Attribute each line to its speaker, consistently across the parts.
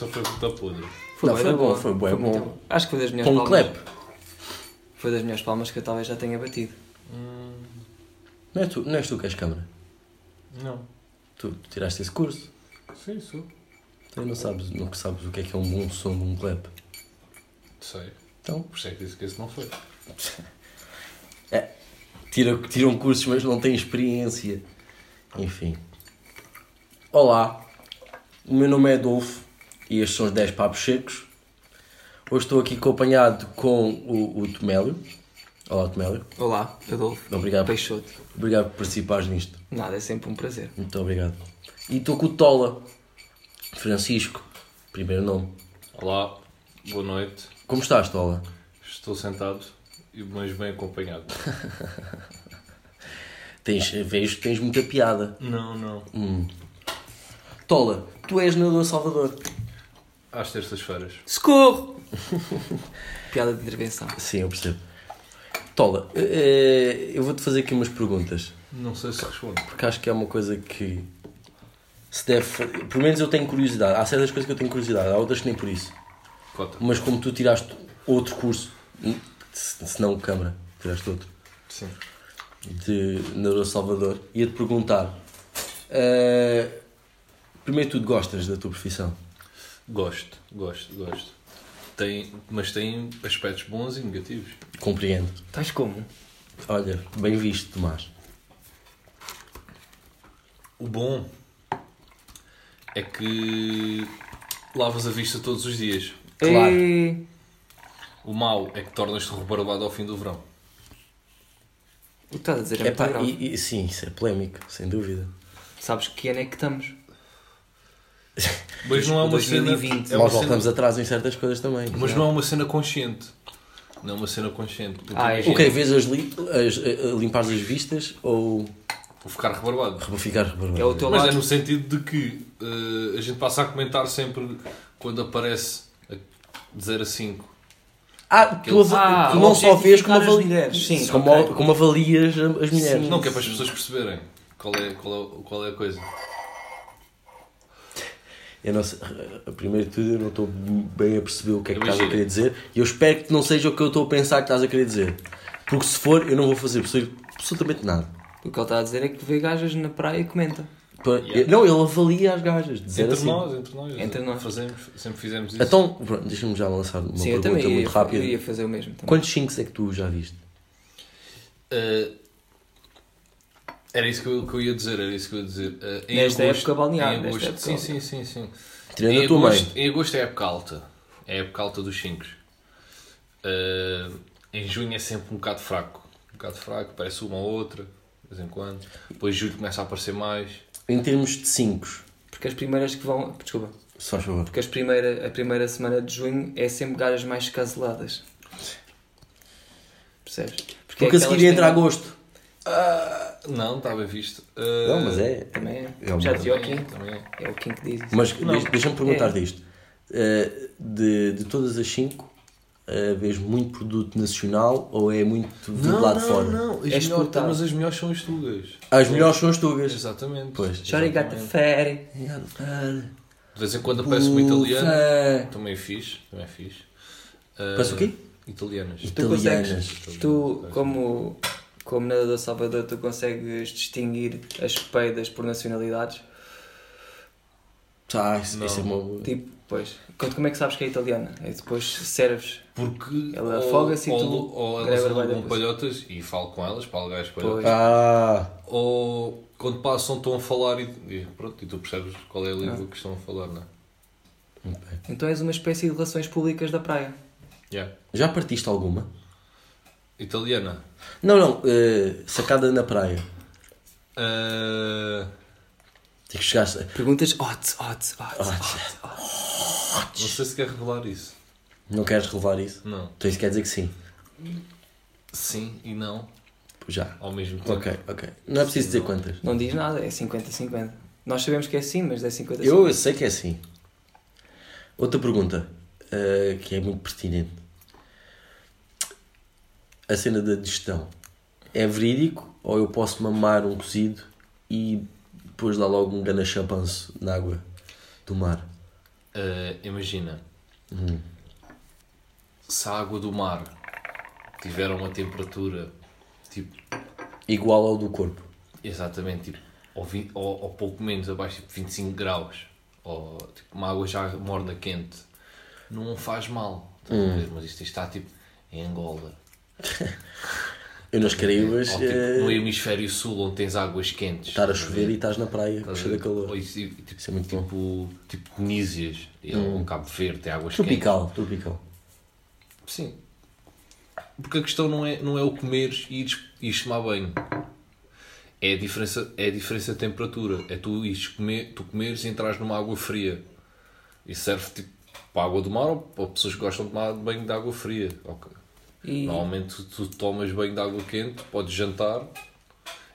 Speaker 1: Não, essa foi puta podre.
Speaker 2: Não,
Speaker 3: bué
Speaker 2: foi bom, foi
Speaker 3: muito
Speaker 2: bom.
Speaker 3: Acho que foi das melhores
Speaker 2: Com um
Speaker 3: palmas.
Speaker 2: clap.
Speaker 3: Foi das melhores palmas que eu talvez já tenha batido.
Speaker 2: Não és tu, não és tu que és câmara.
Speaker 1: Não.
Speaker 2: Tu, tu tiraste esse curso.
Speaker 1: Sim, sou.
Speaker 2: Tu não sabes, não sabes o que é que é um bom som de um clap.
Speaker 1: Sei.
Speaker 2: Então,
Speaker 1: Por isso é que disse que esse não foi.
Speaker 2: tira, tiram cursos, mas não têm experiência. Enfim. Olá, o meu nome é Adolfo e estes são os 10 papos secos. Hoje estou aqui acompanhado com o, o Tomélio. Olá, Tomélio.
Speaker 3: Olá, Adolfo.
Speaker 2: Obrigado,
Speaker 3: Peixoto.
Speaker 2: obrigado por participares nisto.
Speaker 3: Nada, é sempre um prazer.
Speaker 2: Muito obrigado. E estou com o Tola. Francisco. Primeiro nome.
Speaker 1: Olá, boa noite.
Speaker 2: Como estás, Tola?
Speaker 1: Estou sentado, e mas bem acompanhado.
Speaker 2: Tens, vejo que tens muita piada.
Speaker 1: Não, não.
Speaker 2: Hum. Tola, tu és nadador Salvador.
Speaker 1: Às terças-feiras.
Speaker 3: Socorro! Piada de intervenção.
Speaker 2: Sim, eu percebo. Tola, eh, eu vou-te fazer aqui umas perguntas.
Speaker 1: Não sei se respondo.
Speaker 2: Porque acho que é uma coisa que se deve. Pelo menos eu tenho curiosidade. Há certas coisas que eu tenho curiosidade, há outras que nem por isso.
Speaker 1: Cota.
Speaker 2: Mas como tu tiraste outro curso, se não Câmara, tiraste outro,
Speaker 1: Sim.
Speaker 2: de nadador Salvador, ia-te perguntar. eh, primeiro, tu gostas da tua profissão?
Speaker 1: Gosto, gosto, gosto. Tem, mas tem aspectos bons e negativos.
Speaker 2: Compreendo.
Speaker 3: Estás como?
Speaker 2: Olha, bem visto, Tomás.
Speaker 1: O bom é que lavas a vista todos os dias.
Speaker 2: Claro.
Speaker 3: Ei,
Speaker 1: O mau é que tornas-te rebarbado ao fim do verão.
Speaker 3: O que estás a dizer é muito grave.
Speaker 2: e, e- sim, isso é polémico, sem dúvida.
Speaker 3: Sabes que ano é que estamos?
Speaker 1: Mas não é uma
Speaker 3: 2020.
Speaker 1: cena. É uma
Speaker 2: Nós
Speaker 1: cena
Speaker 2: voltamos atrás em certas coisas também.
Speaker 1: mas não é uma cena consciente. Não é uma cena consciente. Porque
Speaker 3: Ah, é.
Speaker 2: O que Vês as, li as a- a limpar as vistas ou
Speaker 1: Vou ficar rebarbado.
Speaker 2: vou ficar rebarbado?
Speaker 3: É o teu
Speaker 1: Mas é
Speaker 3: lado.
Speaker 1: no sentido de que eh, a gente passa a comentar sempre quando aparece a- de 0 a 5.
Speaker 2: Ah, tu, ava-
Speaker 3: Ah,
Speaker 2: tu não só vês como, avali...
Speaker 3: mulheres. Sim,
Speaker 2: como,
Speaker 3: ok.
Speaker 2: como avalias as mulheres.
Speaker 3: Sim.
Speaker 1: Não, que é para as pessoas perceberem qual é, qual é, qual é a coisa.
Speaker 2: Eu não sei, a- primeiro de tudo, eu não estou bem a perceber o que é que estás a
Speaker 1: Imagina.
Speaker 2: querer dizer e eu espero que não seja o que eu estou a pensar que estás a querer dizer. Porque se for, eu não vou fazer absolu- absolutamente nada.
Speaker 3: O que ele está a dizer é que vê gajas na praia e comenta.
Speaker 1: Yeah.
Speaker 2: Não, ele avalia as gajas. A
Speaker 1: Entre
Speaker 2: cinco.
Speaker 1: nós, entre nós.
Speaker 3: Entre nós.
Speaker 1: Fazemos, sempre fizemos isso.
Speaker 2: Então, pronto, deixa-me já lançar uma
Speaker 3: Sim,
Speaker 2: pergunta muito
Speaker 3: ia,
Speaker 2: rápida.
Speaker 3: eu ia fazer o mesmo. Também.
Speaker 2: Quantos 5 é que tu já viste?
Speaker 1: Eh, era isso que eu, que eu ia dizer, era isso que eu ia dizer. Eh, em
Speaker 3: Nesta época balnear,
Speaker 1: em
Speaker 3: nesta
Speaker 1: agosto,
Speaker 3: época.
Speaker 1: sim, sim, sim, sim.
Speaker 2: Tirando
Speaker 1: em,
Speaker 2: a tua mãe.
Speaker 1: agosto, em agosto é a época alta. É a época alta dos 5. em junho é sempre um bocado fraco. Um bocado fraco, parece uma ou outra, de vez em quando. Depois julho começa a aparecer mais.
Speaker 2: Em termos de 5,
Speaker 3: Porque as primeiras que vão. Desculpa.
Speaker 2: se faz favor.
Speaker 3: Porque as primeira, a primeira semana de junho é sempre gajas mais caseladas. Percebes?
Speaker 2: Porque a
Speaker 3: aquelas
Speaker 2: seguir
Speaker 3: que
Speaker 2: entra
Speaker 3: têm-
Speaker 2: agosto.
Speaker 1: Não, está bem visto.
Speaker 2: Não, mas é.
Speaker 3: Também é.
Speaker 2: É
Speaker 3: Já dizia o
Speaker 1: é, também é.
Speaker 3: É o Kim que diz isso.
Speaker 2: Mas
Speaker 1: Não.
Speaker 2: deixa- deixa-me perguntar
Speaker 3: É.
Speaker 2: disto. Uh, de, de todas as 5, uh, vês muito produto nacional ou é muito vindo lá de fora?
Speaker 1: não. As
Speaker 3: É
Speaker 1: melhores,
Speaker 3: exportado.
Speaker 1: mas as melhores são as tugas.
Speaker 2: As melhores são as tugas.
Speaker 1: Exatamente.
Speaker 2: Pois.
Speaker 3: The
Speaker 1: Exatamente.
Speaker 3: fatty.
Speaker 1: De vez em quando aparece uma italiana.
Speaker 2: Bufa.
Speaker 1: Também é fixe. Também é fixe. Ah,
Speaker 2: Parece o quê?
Speaker 1: Italianas.
Speaker 3: Tu
Speaker 2: Italianas.
Speaker 3: tu como, como nadador Salvador, tu consegues distinguir as peidas por nacionalidades?
Speaker 2: Ah, isso, isso é uma...
Speaker 3: Tipo, pois, quando- como é que sabes que é italiana? É depois serves.
Speaker 1: Porque
Speaker 3: Ela afoga-se e
Speaker 1: ou,
Speaker 3: tu
Speaker 1: ou elas alugam palhotas e falo com elas para alugar as palhotas.
Speaker 2: Ah,
Speaker 1: Ou quando passam estão a falar e, e pronto, e tu percebes qual é a língua que estão a falar, não é?
Speaker 3: Então és uma espécie de relações públicas da praia.
Speaker 1: Yeah.
Speaker 2: já partiste alguma?
Speaker 1: Italiana.
Speaker 2: Não, não, uh, sacada na praia.
Speaker 1: Ah,
Speaker 2: Tem que chegar a...
Speaker 3: Perguntas hot, hot, hot, hot, hot.
Speaker 1: não sei se quer revelar isso.
Speaker 2: Não queres relevar isso?
Speaker 1: Não.
Speaker 2: Então isso quer dizer que sim.
Speaker 1: Sim e não
Speaker 2: Já.
Speaker 1: ao mesmo tempo.
Speaker 2: Ok, ok. Não é preciso dizer quantas.
Speaker 3: Não diz nada, é 50-50. Nós sabemos que é sim, mas é 50-50.
Speaker 2: Eu sei que é assim. Outra pergunta, uh, que é muito pertinente. A cena da digestão. É verídico ou eu posso mamar um cozido e depois dar logo um gana chapanço na água do mar?
Speaker 1: Ah, imagina,
Speaker 2: Hum.
Speaker 1: se a água do mar tiver uma temperatura tipo
Speaker 2: Igual ao do corpo.
Speaker 1: exatamente tipo ou, vi- ou, ou pouco menos abaixo tipo 25 graus ou tipo uma água já morna quente não faz mal ver? mas isto está tipo em Angola
Speaker 2: Eu nas Caraíbas,
Speaker 1: tipo,
Speaker 2: eh,
Speaker 1: no hemisfério sul onde tens águas quentes
Speaker 2: estar a chover
Speaker 1: ver?
Speaker 2: e estás na praia,
Speaker 1: Estás
Speaker 2: cheio de calor.
Speaker 1: Isso, tipo,
Speaker 2: Isso é muito bom.
Speaker 1: tipo, tipo Tunísias e um Cabo Verde tem águas
Speaker 2: Tropical, tropical.
Speaker 1: quentes sim porque a questão não é, não é o comeres e ires, ires tomar banho é a diferença é a diferença de temperatura é tu ires comer tu comeres e entrares numa água fria e serve tipo para a água do mar ou para pessoas que gostam de tomar banho de água fria.
Speaker 3: E,
Speaker 1: normalmente tu, tomas banho de água quente podes jantar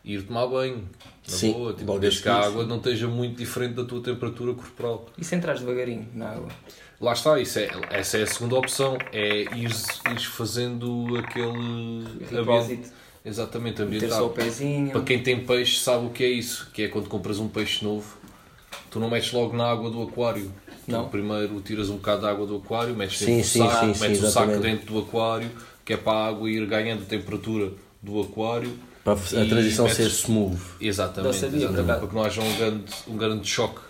Speaker 1: e ir tomar banho na
Speaker 2: Sim,
Speaker 1: boa tipo, desde
Speaker 2: a
Speaker 1: que a água não esteja muito diferente da tua temperatura corporal
Speaker 3: e se entras devagarinho na água?
Speaker 1: Lá está, isso é, essa é a segunda opção, é ires, ires fazendo aquele ambiente,
Speaker 3: Ritualzito.
Speaker 1: exatamente, ambientado.
Speaker 3: pezinho.
Speaker 1: Para quem tem peixe sabe o que é isso, que é quando compras um peixe novo, tu não metes logo na água do aquário.
Speaker 3: Não.
Speaker 1: Tu primeiro tiras um bocado de água do aquário, metes
Speaker 2: Sim,
Speaker 1: dentro do
Speaker 2: sim,
Speaker 1: saco,
Speaker 2: sim,
Speaker 1: metes o saco
Speaker 2: exatamente.
Speaker 1: dentro do aquário, que é para a água ir ganhando temperatura do aquário.
Speaker 2: Para a transição
Speaker 1: metes-
Speaker 2: ser smooth.
Speaker 1: Exatamente,
Speaker 3: Não sabia,
Speaker 1: exatamente, para que não haja um grande, um grande choque.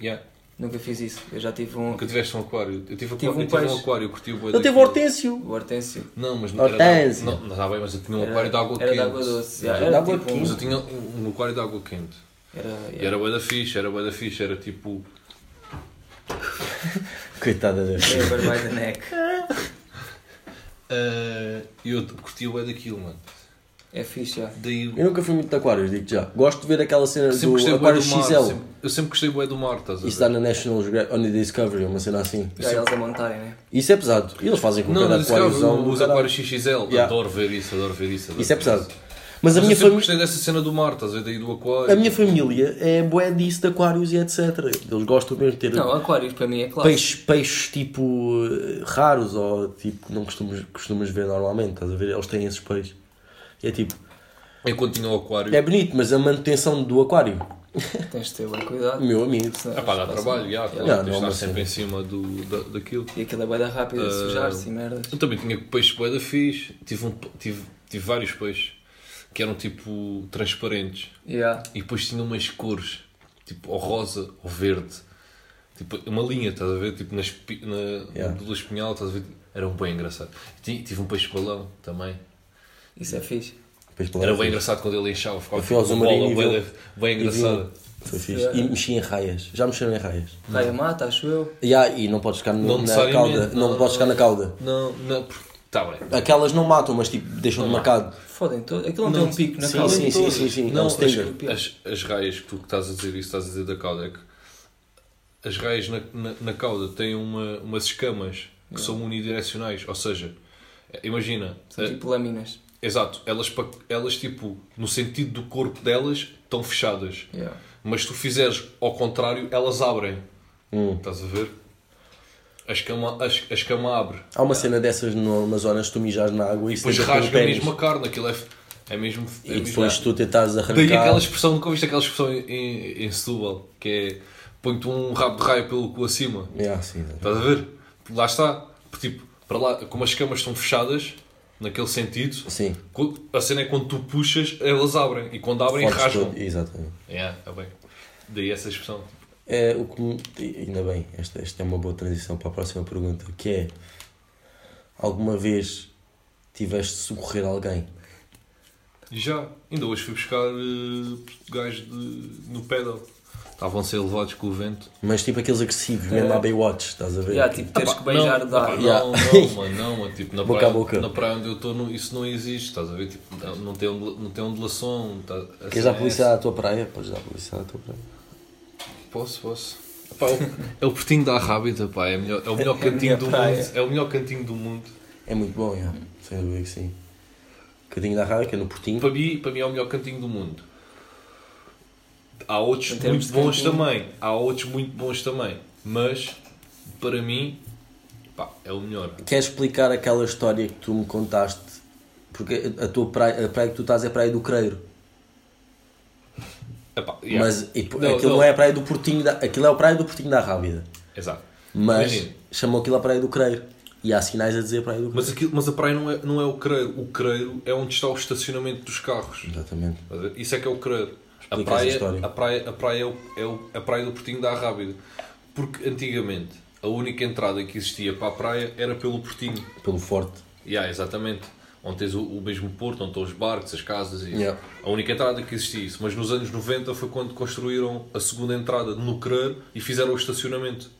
Speaker 1: Yeah.
Speaker 3: Nunca fiz isso. Eu já tive um.
Speaker 1: Nunca tiveste um aquário? Eu tive,
Speaker 3: Tive
Speaker 1: aquário,
Speaker 3: um
Speaker 1: eu tive um aquário, eu curti o
Speaker 2: Ele teve
Speaker 1: daquilo.
Speaker 2: hortêncio.
Speaker 3: O Hortêncio.
Speaker 1: Não, mas não era
Speaker 2: Hortência.
Speaker 1: de água, não, não, tá bem, mas eu tinha um
Speaker 3: Era-
Speaker 1: aquário de água
Speaker 3: era
Speaker 1: quente.
Speaker 3: de água doce. Era,
Speaker 1: eu-
Speaker 2: de água
Speaker 3: tipo
Speaker 1: Mas eu tinha um, um aquário de água quente.
Speaker 3: Era,
Speaker 1: E era bué da fixe, era bué da fixe, era tipo...
Speaker 2: Coitada da filha.
Speaker 3: Never
Speaker 1: eh, eu curti o bué daquilo, mano.
Speaker 3: É fixe, já.
Speaker 1: Daí...
Speaker 2: Eu nunca fui muito de aquários, digo já. Gosto de ver aquela cena
Speaker 1: Sempre
Speaker 2: do aquário
Speaker 1: do mar.
Speaker 2: XL.
Speaker 1: Sempre, eu sempre gostei bué do mar, estás a ver?
Speaker 2: Isso dá na National Geographic, on the Discovery, uma cena assim.
Speaker 3: Já eles a montarem, né?
Speaker 2: Isso é pesado. E eles fazem com
Speaker 1: Não,
Speaker 2: cada
Speaker 1: não,
Speaker 2: aquáriozão do
Speaker 1: os aquários XXL.
Speaker 2: Yeah.
Speaker 1: Adoro ver isso, adoro ver isso. adoro
Speaker 2: Isso é
Speaker 1: ver
Speaker 2: pesado. Mas a
Speaker 1: Mas
Speaker 2: minha,
Speaker 1: eu sempre
Speaker 2: fami
Speaker 1: gostei dessa cena do mar, estás a ver? Daí do aquário.
Speaker 2: a minha família é bué disso de aquários e etc. Eles gostam mesmo de ter
Speaker 3: Não, aquários para mim é claro.
Speaker 2: peixes, peixes tipo eh, raros ou tipo que não costumas, costumas ver normalmente. Estás a ver? Eles têm esses peixes. E é tipo,
Speaker 1: Enquanto tinha o aquário.
Speaker 2: é bonito, mas a manutenção do aquário,
Speaker 3: Tens de ter bem cuidado.
Speaker 2: meu amigo.
Speaker 1: Ah pá, dá trabalho, já, claro, tens de estar sempre em cima do, da, daquilo.
Speaker 3: E aquilo é bem da rápido a sujar-se e merdas.
Speaker 1: Eu também tinha peixes bué da fixe, tive, um, tive, tive vários peixes que eram tipo transparentes
Speaker 3: Yeah.
Speaker 1: e depois tinham umas cores, tipo ou rosa ou verde, tipo uma linha, estás a ver? Tipo na, espi- na
Speaker 2: Yeah.
Speaker 1: do espinhal, estás a ver? Era um bem engraçado. Ti- Tive um peixe balão também.
Speaker 3: Isso é fixe.
Speaker 1: Era
Speaker 2: vez.
Speaker 1: bem engraçado quando ele enchava, ficava tipo uma bola bem, bem engraçada.
Speaker 2: Foi fixe. E mexi em raias. Já mexeram em raias?
Speaker 3: Raia mata, acho eu.
Speaker 2: Yeah, e não podes ficar no-
Speaker 1: Não
Speaker 2: na cauda. Não,
Speaker 1: não.
Speaker 2: podes ficar na cauda.
Speaker 1: Não, não, está bem.
Speaker 2: Aquelas não matam, mas tipo, deixam-te marcado.
Speaker 3: Fodem todo. Aquilo não,
Speaker 1: Não,
Speaker 3: tem um pico na
Speaker 2: sim,
Speaker 3: cauda.
Speaker 2: sim, sim, sim, sim.
Speaker 1: Não,
Speaker 2: é um
Speaker 1: as,
Speaker 2: stinger.
Speaker 1: as, as raias que tu que estás a dizer isso, estás a dizer da cauda, é que as raias na, na, na cauda têm uma, umas escamas que são unidirecionais, ou seja, imagina,
Speaker 3: São
Speaker 1: eh,
Speaker 3: tipo lâminas.
Speaker 1: exato, elas, pa- elas tipo, no sentido do corpo delas, estão fechadas,
Speaker 3: Yeah.
Speaker 1: mas se tu fizeres ao contrário, elas abrem,
Speaker 2: Hum.
Speaker 1: estás a ver? A escama, a, es- a escama abre,
Speaker 2: Há uma cena dessas no Amazonas, se tu mijares na água e
Speaker 1: depois rasga mesmo a carne, aquilo é, é mesmo... É
Speaker 2: E
Speaker 1: mesmo
Speaker 2: depois tu tentares arrancar.
Speaker 1: Daí aquela expressão, nunca viste aquela expressão em, em, em Setúbal, que é põe-te um rabo de raio pelo cu acima.
Speaker 2: Yeah, sim,
Speaker 1: Estás a ver? Lá está. Tipo, para lá, como as camas estão fechadas, naquele sentido,
Speaker 2: sim.
Speaker 1: a cena é quando tu puxas, elas abrem. E quando abrem,
Speaker 2: Fodes
Speaker 1: rasgam.
Speaker 2: todo. Exatamente.
Speaker 1: É, é bem. Daí essa expressão.
Speaker 2: É, o que me- ainda bem, esta, esta é uma boa transição para a próxima pergunta, que é alguma vez tiveste de socorrer alguém?
Speaker 1: Já, ainda hoje fui buscar uh, gajos de, no pedal. Estavam a ser levados com o vento.
Speaker 2: Mas tipo aqueles agressivos, mesmo à Baywatch, estás a ver?
Speaker 3: Yeah, tipo, teres
Speaker 1: Ah pá,
Speaker 3: que beijar
Speaker 1: não,
Speaker 3: de ar.
Speaker 1: ah
Speaker 2: Yeah.
Speaker 1: Não, não, mano, não, mano, tipo, na,
Speaker 2: Boca
Speaker 1: praia,
Speaker 2: a boca.
Speaker 1: na praia onde eu estou, isso não existe, estás a ver? Tipo, não, não, tem, não tem ondulação. Tá, a
Speaker 2: Queres dar
Speaker 1: é
Speaker 2: publicidade à tua praia? Podes dar publicidade à tua praia.
Speaker 1: Posso, posso. Pá, é o- é o Portinho da Rábida, pá, é, a melhor- é o melhor
Speaker 3: É
Speaker 1: cantinho do mundo. É o melhor cantinho do mundo.
Speaker 2: É muito bom, yeah. sem dúvida que sim. Cadinho da que é no Portinho.
Speaker 1: Para mim, para mim é o melhor cantinho do mundo. Há outros muito bons
Speaker 3: cantinho.
Speaker 1: também. Há outros muito bons também. Mas, para mim, pá, é o melhor.
Speaker 2: Queres explicar aquela história que tu me contaste? Porque a tua praia, a praia que tu estás é a praia do Creiro.
Speaker 1: Epá, yeah.
Speaker 2: Mas e,
Speaker 1: Não,
Speaker 2: aquilo
Speaker 1: não.
Speaker 2: é a praia do Portinho da, aquilo é a praia do Portinho da Rábida.
Speaker 1: Exato.
Speaker 2: Mas
Speaker 1: Imagina.
Speaker 2: chamou aquilo a praia do Creiro. E há sinais a dizer praia do Creiro.
Speaker 1: Mas, aquilo, mas a praia não é, não é o creiro. O creiro é onde está o estacionamento dos carros.
Speaker 2: Exatamente.
Speaker 1: Isso é que é o creiro. A praia, a praia, a praia, é, o, é o- a praia do Portinho da Rábida. Porque antigamente a única entrada que existia para a praia era pelo Portinho.
Speaker 2: Pelo forte.
Speaker 1: Yeah, exatamente. Onde tens o, o mesmo porto, onde estão os barcos, as casas e isso.
Speaker 2: Yeah.
Speaker 1: A única entrada que existia isso. Mas nos anos 90 foi quando construíram a segunda entrada no Creiro e fizeram o estacionamento.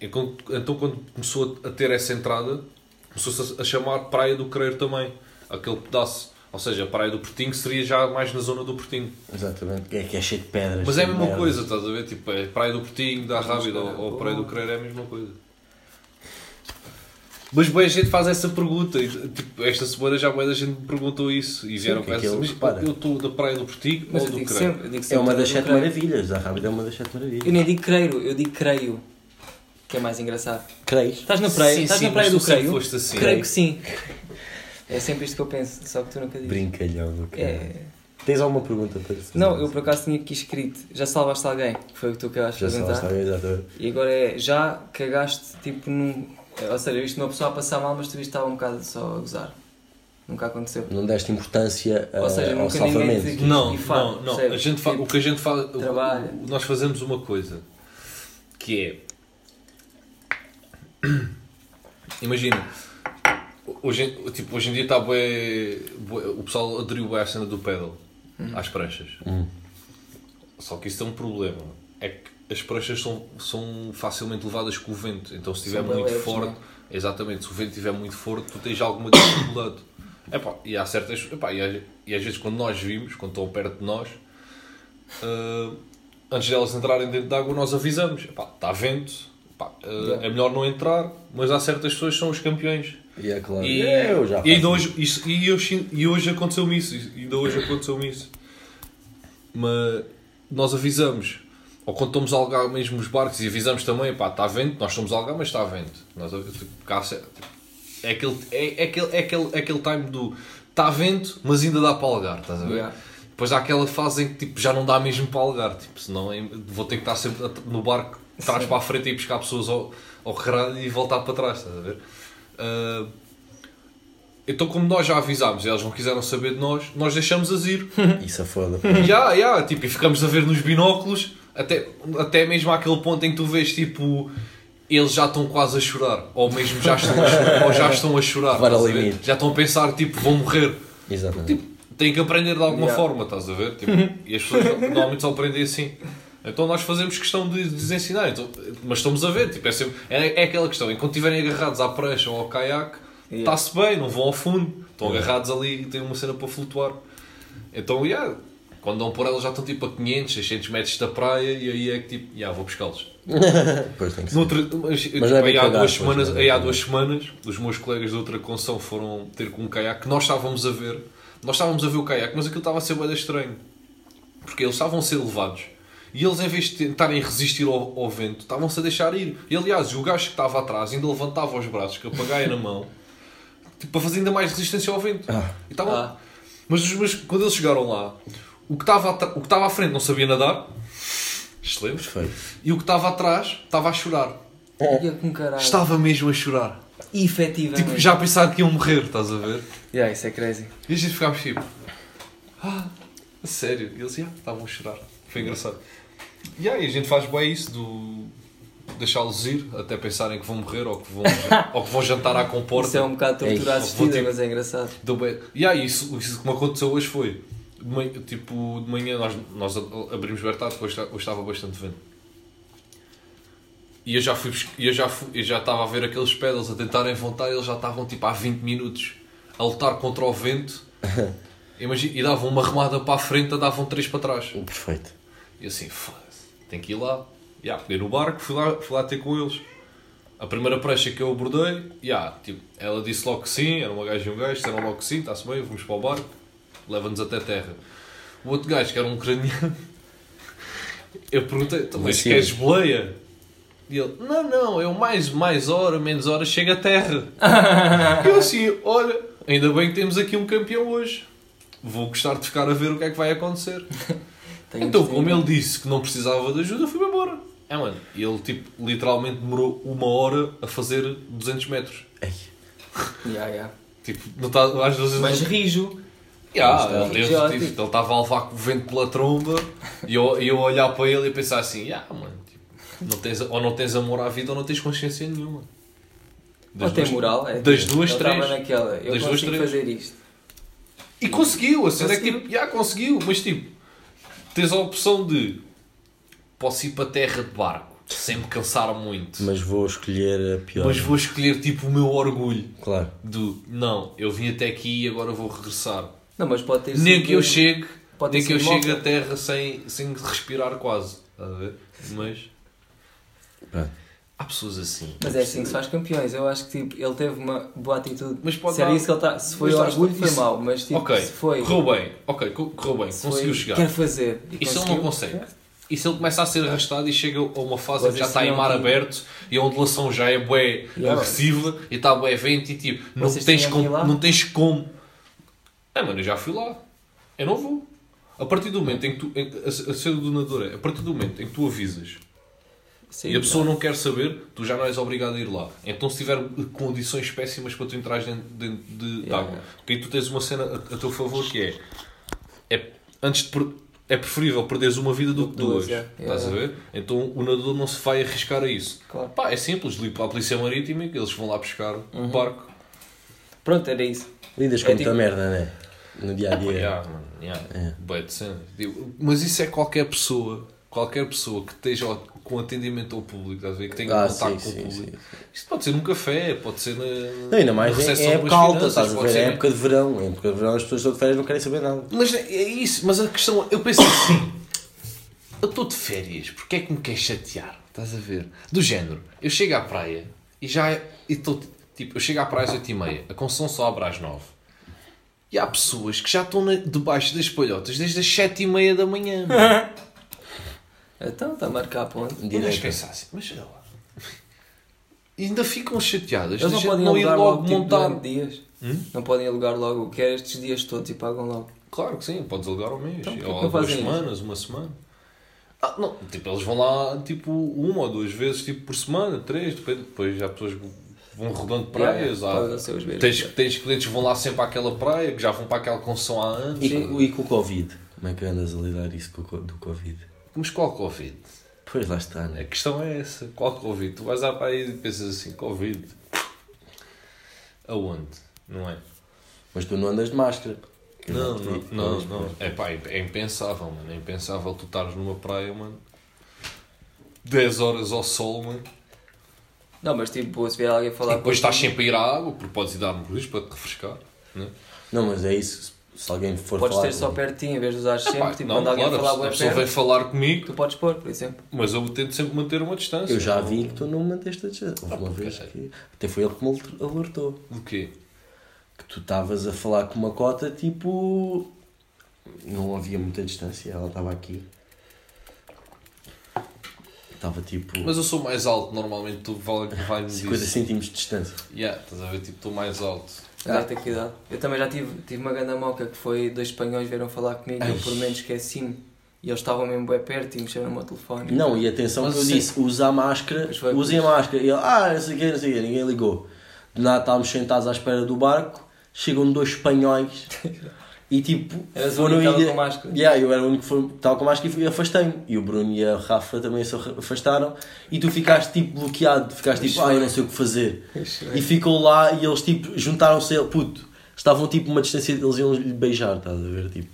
Speaker 1: Então quando começou a ter essa entrada, começou-se a chamar Praia do Creiro também. Aquele pedaço. Ou seja, a Praia do Portinho seria já mais na zona do Portinho.
Speaker 2: Exatamente. Que é, que é cheio de pedras.
Speaker 1: Mas é a mesma
Speaker 2: merda.
Speaker 1: coisa, estás a ver? Tipo, é Praia do Portinho, da Rábida ou, ou Praia do Creiro é a mesma coisa. Mas bem, a gente faz essa pergunta. e, Tipo, esta semana já bem a gente me perguntou isso. E vieram
Speaker 2: que
Speaker 1: com
Speaker 2: é
Speaker 1: essa. Mas
Speaker 2: repara.
Speaker 1: eu estou da Praia do Portinho
Speaker 3: Mas
Speaker 1: ou
Speaker 3: eu
Speaker 1: do Creiro?
Speaker 3: eu
Speaker 2: É uma das sete
Speaker 3: creio.
Speaker 2: maravilhas. A Rábida é uma das sete
Speaker 3: Eu
Speaker 2: maravilhas.
Speaker 3: nem digo creio, eu digo creio. Que é mais engraçado.
Speaker 2: Creis?
Speaker 3: Estás na praia,
Speaker 1: Sim,
Speaker 3: estás
Speaker 1: sim,
Speaker 3: na praia
Speaker 1: mas
Speaker 3: do creio?
Speaker 1: foste assim.
Speaker 3: Creio que sim. É sempre isto que eu penso, só que tu nunca dizes.
Speaker 2: Brincalhão do cara.
Speaker 3: É.
Speaker 2: Tens alguma pergunta para fazer?
Speaker 3: Não, eu por acaso tinha aqui escrito, já salvaste alguém, que foi o que tu acabaste
Speaker 2: Já
Speaker 3: de perguntar.
Speaker 2: está exatamente.
Speaker 3: E agora é, já cagaste tipo num. Ou seja, viste uma pessoa a passar mal, mas tu viste estava um bocado só a gozar. Nunca aconteceu.
Speaker 2: Não deste importância uh,
Speaker 3: Ou seja,
Speaker 2: ao
Speaker 3: nunca ninguém
Speaker 2: salvamento.
Speaker 3: te-
Speaker 1: Não,
Speaker 3: fala,
Speaker 1: não, não.
Speaker 3: percebes?
Speaker 1: A gente fa-
Speaker 3: Tipo,
Speaker 1: o que a gente faz. o-
Speaker 3: trabalha.
Speaker 1: o- Nós fazemos uma coisa que é. Imagina, hoje, em- tipo, hoje em dia está bué, bué- o pessoal aderiu bué à cena do pedal, às pranchas.
Speaker 2: Hum.
Speaker 1: Só que isso tem um problema. É que as pranchas são, são facilmente levadas com o vento. Então se estiver muito
Speaker 3: leves,
Speaker 1: forte,
Speaker 3: não é?
Speaker 1: exatamente, se o vento estiver muito forte, tu tens alguma dificuldade. Epá, e há certas. Epá, e, às, e às vezes quando nós vimos, quando estão perto de nós, ah, antes delas entrarem dentro da água, nós avisamos. Epá, está vento, epá, ah,
Speaker 3: Yeah.
Speaker 1: é melhor não entrar, mas há certas pessoas que são os campeões.
Speaker 2: E é claro.
Speaker 1: E,
Speaker 2: eu já
Speaker 1: e ainda hoje, isso, e, hoje, e hoje aconteceu-me isso. e Ainda hoje aconteceu-me isso. Mas nós avisamos. Ou quando estamos a algar mesmo os barcos e avisamos também, pá, está vento, nós estamos a algar, mas está vento. Nós, cá, é, aquele, é, é, aquele, é, aquele, é aquele time do está vento, mas ainda dá para algar, estás a ver?
Speaker 3: Yeah.
Speaker 1: Depois há aquela fase em que tipo, já não dá mesmo para algar, tipo, senão vou ter que estar sempre no barco, de trás
Speaker 3: Sim.
Speaker 1: para a frente e ir buscar pessoas ao, ao e voltar para trás, estás a ver? Ah, então, como nós já avisámos e eles não quiseram saber de nós, nós deixamos-as ir.
Speaker 2: Isso é foda.
Speaker 1: Já, já, tipo, e ficamos a ver nos binóculos, até, até mesmo àquele ponto em que tu vês, tipo, eles já estão quase a chorar, ou mesmo já estão a chorar, ou já estão a chorar, já estão a pensar, tipo, vão morrer.
Speaker 2: Exatamente.
Speaker 1: Tipo, têm que aprender de alguma
Speaker 3: Yeah.
Speaker 1: forma, estás a ver? Tipo, e as pessoas normalmente só aprendem assim. Então nós fazemos questão de, de lhes ensinar, então, mas estamos a ver, tipo, é, sempre, é, é aquela questão, enquanto estiverem agarrados à prancha ou ao caiaque,
Speaker 3: Yeah.
Speaker 1: está-se bem, não vão ao fundo, estão agarrados ali e têm uma cena para flutuar. Então, yeah, quando dão por elas já estão tipo a 500, 600 metros da praia e aí é que tipo, yeah, vou buscá-los.
Speaker 2: Pois tem que ser.
Speaker 1: Mas,
Speaker 2: Mas não é bem
Speaker 1: aí, há duas semanas,
Speaker 2: não é
Speaker 1: aí há duas semanas, os meus colegas da outra conção foram ter com um caiaque que nós estávamos a ver. Nós estávamos a ver o caiaque, mas aquilo estava a ser bem estranho. Porque eles estavam a ser levados. E eles, em vez de tentarem resistir ao, ao vento, estavam-se a deixar ir. E aliás, o gajo que estava atrás ainda levantava os braços com a pagaia na mão tipo, para fazer ainda mais resistência ao vento.
Speaker 2: Ah.
Speaker 1: E estava-
Speaker 3: Ah.
Speaker 1: Mas, os meus- quando eles chegaram lá, o que estava, o que estava à frente não sabia nadar. Excelente.
Speaker 2: Perfeito.
Speaker 1: E o que estava atrás estava a chorar.
Speaker 3: Ia com caralho.
Speaker 1: Estava mesmo a chorar.
Speaker 3: Efetivamente.
Speaker 1: Tipo, já a pensar que iam morrer, estás a ver?
Speaker 3: Yeah, isso é crazy.
Speaker 1: E a gente ficámos tipo. Ah, a sério? E eles já estavam a chorar. Foi engraçado. E aí a gente faz bem isso do. deixá-los ir até pensarem que vão morrer ou que vão, ou que vão jantar à comporta.
Speaker 3: Isso é um bocado
Speaker 2: É
Speaker 3: tortura assistida,
Speaker 1: tipo-
Speaker 3: mas é engraçado.
Speaker 1: Deu bem. E aí, isso, isso que me aconteceu hoje foi. De manhã- tipo, de manhã nós, nós abrimos Bertado, porque hoje, estava bastante vento. E eu já fui, e eu já fui, eu já estava a ver aqueles pedals a tentarem voltar e eles já estavam tipo há 20 minutos a lutar contra o vento. Imagina, e davam uma remada para a frente e davam três para trás.
Speaker 2: Perfeito.
Speaker 1: E assim, tenho que ir lá. Yeah, peguei no barco, fui lá, fui lá ter com eles. A primeira prancha que eu abordei, yeah, tipo, ela disse logo que sim, era uma gaja e um gajo, disseram logo que sim, está-se bem, vamos para o barco, leva-nos até terra. O outro gajo, que era um ucraniano, eu perguntei, "Então, mas
Speaker 2: Mas
Speaker 1: queres
Speaker 2: sim.
Speaker 1: boleia? E ele, não, não, eu mais, mais hora, menos hora, chego a terra. E eu assim, olha, ainda bem que temos aqui um campeão hoje. Vou gostar de ficar a ver o que é que vai acontecer. Então,
Speaker 3: que
Speaker 1: como ele disse que não precisava de ajuda, fui-me embora. É, mano. E ele, tipo, literalmente demorou uma hora a fazer 200 metros.
Speaker 2: Ei,
Speaker 3: Yeah, yeah.
Speaker 1: Tipo, não tá, às vezes...
Speaker 3: Mas rijo.
Speaker 1: Yeah, ele, teve, tipo, ele estava a levar com o vento pela tromba e eu, eu a olhar para ele e pensar assim, yeah, mano, tipo, não tens, ou não tens amor à vida ou não tens consciência nenhuma.
Speaker 3: Ou tem moral. É,
Speaker 1: das
Speaker 3: tipo,
Speaker 1: duas,
Speaker 3: ele
Speaker 1: três.
Speaker 3: naquela. Eu
Speaker 1: Das duas, três.
Speaker 3: fazer isto.
Speaker 1: E conseguiu, assim, é que
Speaker 3: Conseguiu.
Speaker 1: tipo, yeah, conseguiu, mas tipo, tens a opção de posso ir para a terra de barco, sem me cansar muito, mas,
Speaker 2: mas vou escolher a pior.
Speaker 1: vou escolher tipo o meu orgulho
Speaker 2: Claro.
Speaker 1: do não, eu vim até aqui e agora vou regressar.
Speaker 3: Não, mas pode ter
Speaker 1: Nem
Speaker 3: sido
Speaker 1: que eu chegue,
Speaker 3: pode
Speaker 1: nem que eu chegue à terra sem, sem respirar quase. Estás a ver? Mas
Speaker 2: Pronto.
Speaker 1: há pessoas assim.
Speaker 3: Mas é assim que se faz campeões. Eu acho que tipo, ele teve uma boa atitude.
Speaker 1: Mas pode
Speaker 3: se era
Speaker 1: dar-
Speaker 3: isso que ele tá... Se foi
Speaker 1: Mas
Speaker 3: orgulho,
Speaker 1: está,
Speaker 3: foi
Speaker 1: isso-
Speaker 3: mau. Mas tipo,
Speaker 1: ok,
Speaker 3: se foi.
Speaker 1: correu bem, ok, co- correu bem,
Speaker 3: se
Speaker 1: conseguiu
Speaker 3: foi,
Speaker 1: chegar.
Speaker 3: Quer fazer. E
Speaker 1: E se ele não consegue? E se ele começa a ser arrastado e chega a uma fase em que já está em mar
Speaker 3: tinha.
Speaker 1: aberto e a ondulação já é bué
Speaker 3: Yeah.
Speaker 1: agressiva e está bué vento e tipo, não
Speaker 3: Vocês
Speaker 1: tens,
Speaker 3: lá?
Speaker 1: não tens como. É mano, eu já fui lá. Eu não vou. A partir do momento em que tu. em- A, a cena do nadador é, a partir do momento em que tu avisas
Speaker 3: Sim,
Speaker 1: e a pessoa não quer saber, tu já não és obrigado a ir lá. Então, se tiver condições péssimas para tu entrares dentro, dentro de, de
Speaker 3: Yeah,
Speaker 1: água, porque aí tu tens uma cena a, a teu favor que é, é antes de per- é preferível perderes uma vida do que
Speaker 3: Duas,
Speaker 1: duas.
Speaker 3: yeah.
Speaker 1: Estás a
Speaker 3: Yeah.
Speaker 1: ver? Então o nadador não se vai arriscar a isso.
Speaker 3: Claro.
Speaker 1: Pá, é simples, ligo para a polícia marítima e que eles vão lá buscar
Speaker 3: Uhum.
Speaker 1: o barco.
Speaker 3: Pronto, era isso.
Speaker 2: Lidas com
Speaker 3: É
Speaker 2: muita
Speaker 3: tipo-
Speaker 2: merda, né? No dia a dia.
Speaker 1: Yeah, mano, yeah.
Speaker 2: É.
Speaker 1: Cena. Digo, Mas isso é qualquer pessoa, qualquer pessoa que esteja com atendimento ao público, estás a ver? Que tenha
Speaker 2: Ah,
Speaker 1: contato
Speaker 2: sim,
Speaker 1: com o público.
Speaker 2: sim.
Speaker 1: Isto pode ser num café, pode ser na.
Speaker 2: Não, ainda mais
Speaker 1: na
Speaker 2: é,
Speaker 1: recepção
Speaker 2: é
Speaker 1: de umas
Speaker 2: época alta, estás a ver?
Speaker 1: ser-
Speaker 2: É época de verão. É época de verão, as pessoas estão de férias não querem saber nada.
Speaker 1: Mas é é isso, mas a questão, eu penso assim, eu estou de férias, porque é que me queres chatear? Estás a ver? Do género, eu chego à praia e já e estou, tipo, eu chego à praia às 8h30, a Conceição só abre às 9 E há pessoas que já estão na- debaixo das palhotas desde as 7h30 da manhã. mano.
Speaker 3: Então, está a marcar a ponte.
Speaker 1: E
Speaker 2: Direita.
Speaker 1: pensar assim, mas olha lá. E ainda ficam chateadas.
Speaker 3: Eles não podem
Speaker 1: não ir
Speaker 3: alugar
Speaker 1: logo
Speaker 3: logo, tipo,
Speaker 1: montar.
Speaker 3: durante dias.
Speaker 1: Hum?
Speaker 3: Não podem alugar logo. Quer estes dias todos e pagam logo.
Speaker 1: Claro que sim, podes alugar ao mês.
Speaker 3: Então, porquê
Speaker 1: ou
Speaker 3: que não
Speaker 1: duas
Speaker 3: fazem isso?
Speaker 1: semanas, uma semana. Ah, não, tipo, eles vão lá tipo uma ou duas vezes tipo, por semana, três, depende. Depois já pessoas vão rodando praias.
Speaker 3: Yeah,
Speaker 1: há-
Speaker 3: os mesmos,
Speaker 1: tens,
Speaker 3: yeah.
Speaker 1: tens clientes que vão lá sempre àquela praia, que já vão para aquela concessão há anos.
Speaker 2: E, com- e com o Covid? Como é que andas a lidar isso com do Covid?
Speaker 1: Mas qual Covid?
Speaker 2: Pois lá está,
Speaker 1: A
Speaker 2: né?
Speaker 1: questão é essa. Qual Covid? Tu vais à praia e pensas assim, Covid. Aonde? Não é?
Speaker 2: Mas tu não andas de máscara.
Speaker 1: Não, não, não, não. É pá, é é impensável, mano. É impensável tu estares numa praia, mano. 10 horas ao sol, mano.
Speaker 3: Não, mas tipo, se vier alguém falar
Speaker 1: E depois estás sempre a ir à água, porque podes ir dar mergulhos para te refrescar. Né?
Speaker 2: Não, mas é isso. Se alguém for
Speaker 3: Podes
Speaker 2: falar.
Speaker 3: ter só perto de ti, em vez de usares sempre,
Speaker 1: Epá,
Speaker 3: tipo,
Speaker 1: não,
Speaker 3: quando alguém
Speaker 1: claro,
Speaker 3: falar
Speaker 1: a pessoa vem
Speaker 3: perto,
Speaker 1: falar comigo,
Speaker 3: tu podes pôr, por exemplo.
Speaker 1: mas eu tento sempre manter uma distância.
Speaker 2: Eu já
Speaker 1: Não-
Speaker 2: vi que tu não manteste a distância. Houve uma
Speaker 1: Ah,
Speaker 2: vez que. Até foi ele que me alertou.
Speaker 1: Do quê?
Speaker 2: Que tu estavas a falar com uma cota tipo. Não havia muita distância, ela estava aqui. Estava tipo.
Speaker 1: Mas eu sou mais alto, normalmente tu vai- vai-me
Speaker 2: 50
Speaker 1: dizer.
Speaker 2: centímetros de distância.
Speaker 1: Yeah, estás a ver? Tipo, estou mais alto.
Speaker 3: Dá ter cuidado. Eu também já tive, tive uma grande moca que foi dois espanhóis vieram falar comigo e eu por menos esqueci-me. E eles estavam mesmo bem perto e mexeram no meu telefone.
Speaker 2: Não, e atenção
Speaker 1: Mas
Speaker 2: que eu
Speaker 1: sim.
Speaker 2: disse, usa a máscara,
Speaker 3: foi
Speaker 2: usem a máscara. E ele, ah, não sei o quê, não sei o quê, ninguém ligou. De nada estávamos sentados à espera do barco, chegam dois espanhóis e tipo,
Speaker 3: Eras o
Speaker 2: foram
Speaker 3: único estava com máscara.
Speaker 2: Yeah, eu era o único que foi- estava com máscara e fui- afastei-me. E o Bruno e a Rafa também se afastaram e tu ficaste tipo bloqueado, ficaste tipo, ah, eu não sei o que fazer. E ficou lá e eles tipo, juntaram-se a ele, puto, estavam tipo uma distância, eles iam lhe beijar, estás a ver? Tipo.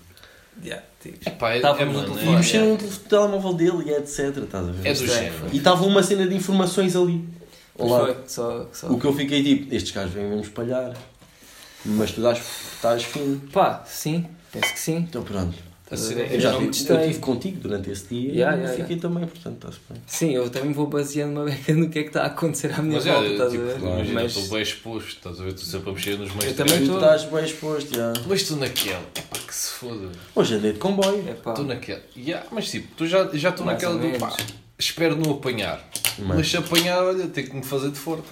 Speaker 3: Yeah, tipo,
Speaker 1: Epá, é,
Speaker 3: Estava
Speaker 1: é,
Speaker 3: no
Speaker 2: E
Speaker 1: é,
Speaker 2: mexeram no telefone- telemóvel dele e etc, estás a ver?
Speaker 1: é do género.
Speaker 2: E estava uma cena de informações ali. Olá.
Speaker 3: foi, só, só.
Speaker 2: O que eu fiquei tipo, estes gajos vêm mesmo espalhar. Mas tu dás, estás fino.
Speaker 3: Pá, sim, penso que sim.
Speaker 2: Então pronto.
Speaker 1: É-
Speaker 2: Eu já eu estive contigo durante esse dia
Speaker 3: Yeah,
Speaker 2: e
Speaker 3: yeah,
Speaker 2: fiquei também, portanto está-se bem.
Speaker 3: Sim, eu também vou baseando uma beca no que é que está a acontecer à minha
Speaker 1: Mas
Speaker 3: volta,
Speaker 1: é,
Speaker 3: estás
Speaker 1: tipo,
Speaker 3: a ver?
Speaker 1: imagina,
Speaker 3: Mas
Speaker 1: estou bem exposto, estás a ver? Estou sempre a mexer nos meios
Speaker 3: Eu
Speaker 1: de
Speaker 3: também.
Speaker 2: Tu
Speaker 3: estou.
Speaker 2: estás bem exposto, já.
Speaker 1: Mas tu naquele, epá, que se foda.
Speaker 2: Hoje andei de comboio.
Speaker 3: é pá,
Speaker 1: Estou naquele. Yeah, mas tipo, tu já já estou naquela do pá, espero não apanhar.
Speaker 2: Mas-
Speaker 1: Mas se apanhar, olha, tenho que me fazer de forte.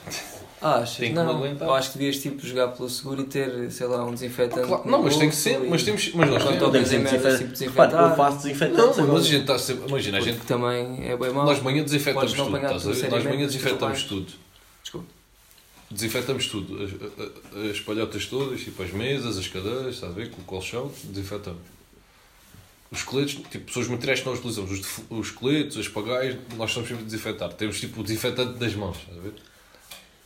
Speaker 3: Ah, achas?
Speaker 1: Tem que
Speaker 3: não,
Speaker 1: me aguentar.
Speaker 3: eu acho que devias tipo jogar pelo seguro e ter, sei lá, um desinfetante.
Speaker 1: Claro,
Speaker 3: no
Speaker 1: não, mas tem que ser. Mas temos. Mas nós temos.
Speaker 2: Tem
Speaker 3: em
Speaker 2: que ser
Speaker 3: tipo, desinfetar.
Speaker 2: eu faço desinfetante.
Speaker 1: Não, mas a gente está sempre. Imagina, a gente.
Speaker 3: também é bem mau.
Speaker 1: Nós manhã desinfetamos tudo. Estás a ver? Nós manhã desinfetamos tudo.
Speaker 3: Desculpa.
Speaker 1: Desinfetamos tudo. As, as palhotas todas, tipo as mesas, as cadeiras, estás a ver? Com o colchão, desinfetamos. Os coletes, tipo, são os materiais que nós utilizamos. Os, os coletes, as pagaias, nós estamos sempre a desinfetar. Temos tipo o desinfetante das mãos, estás a ver?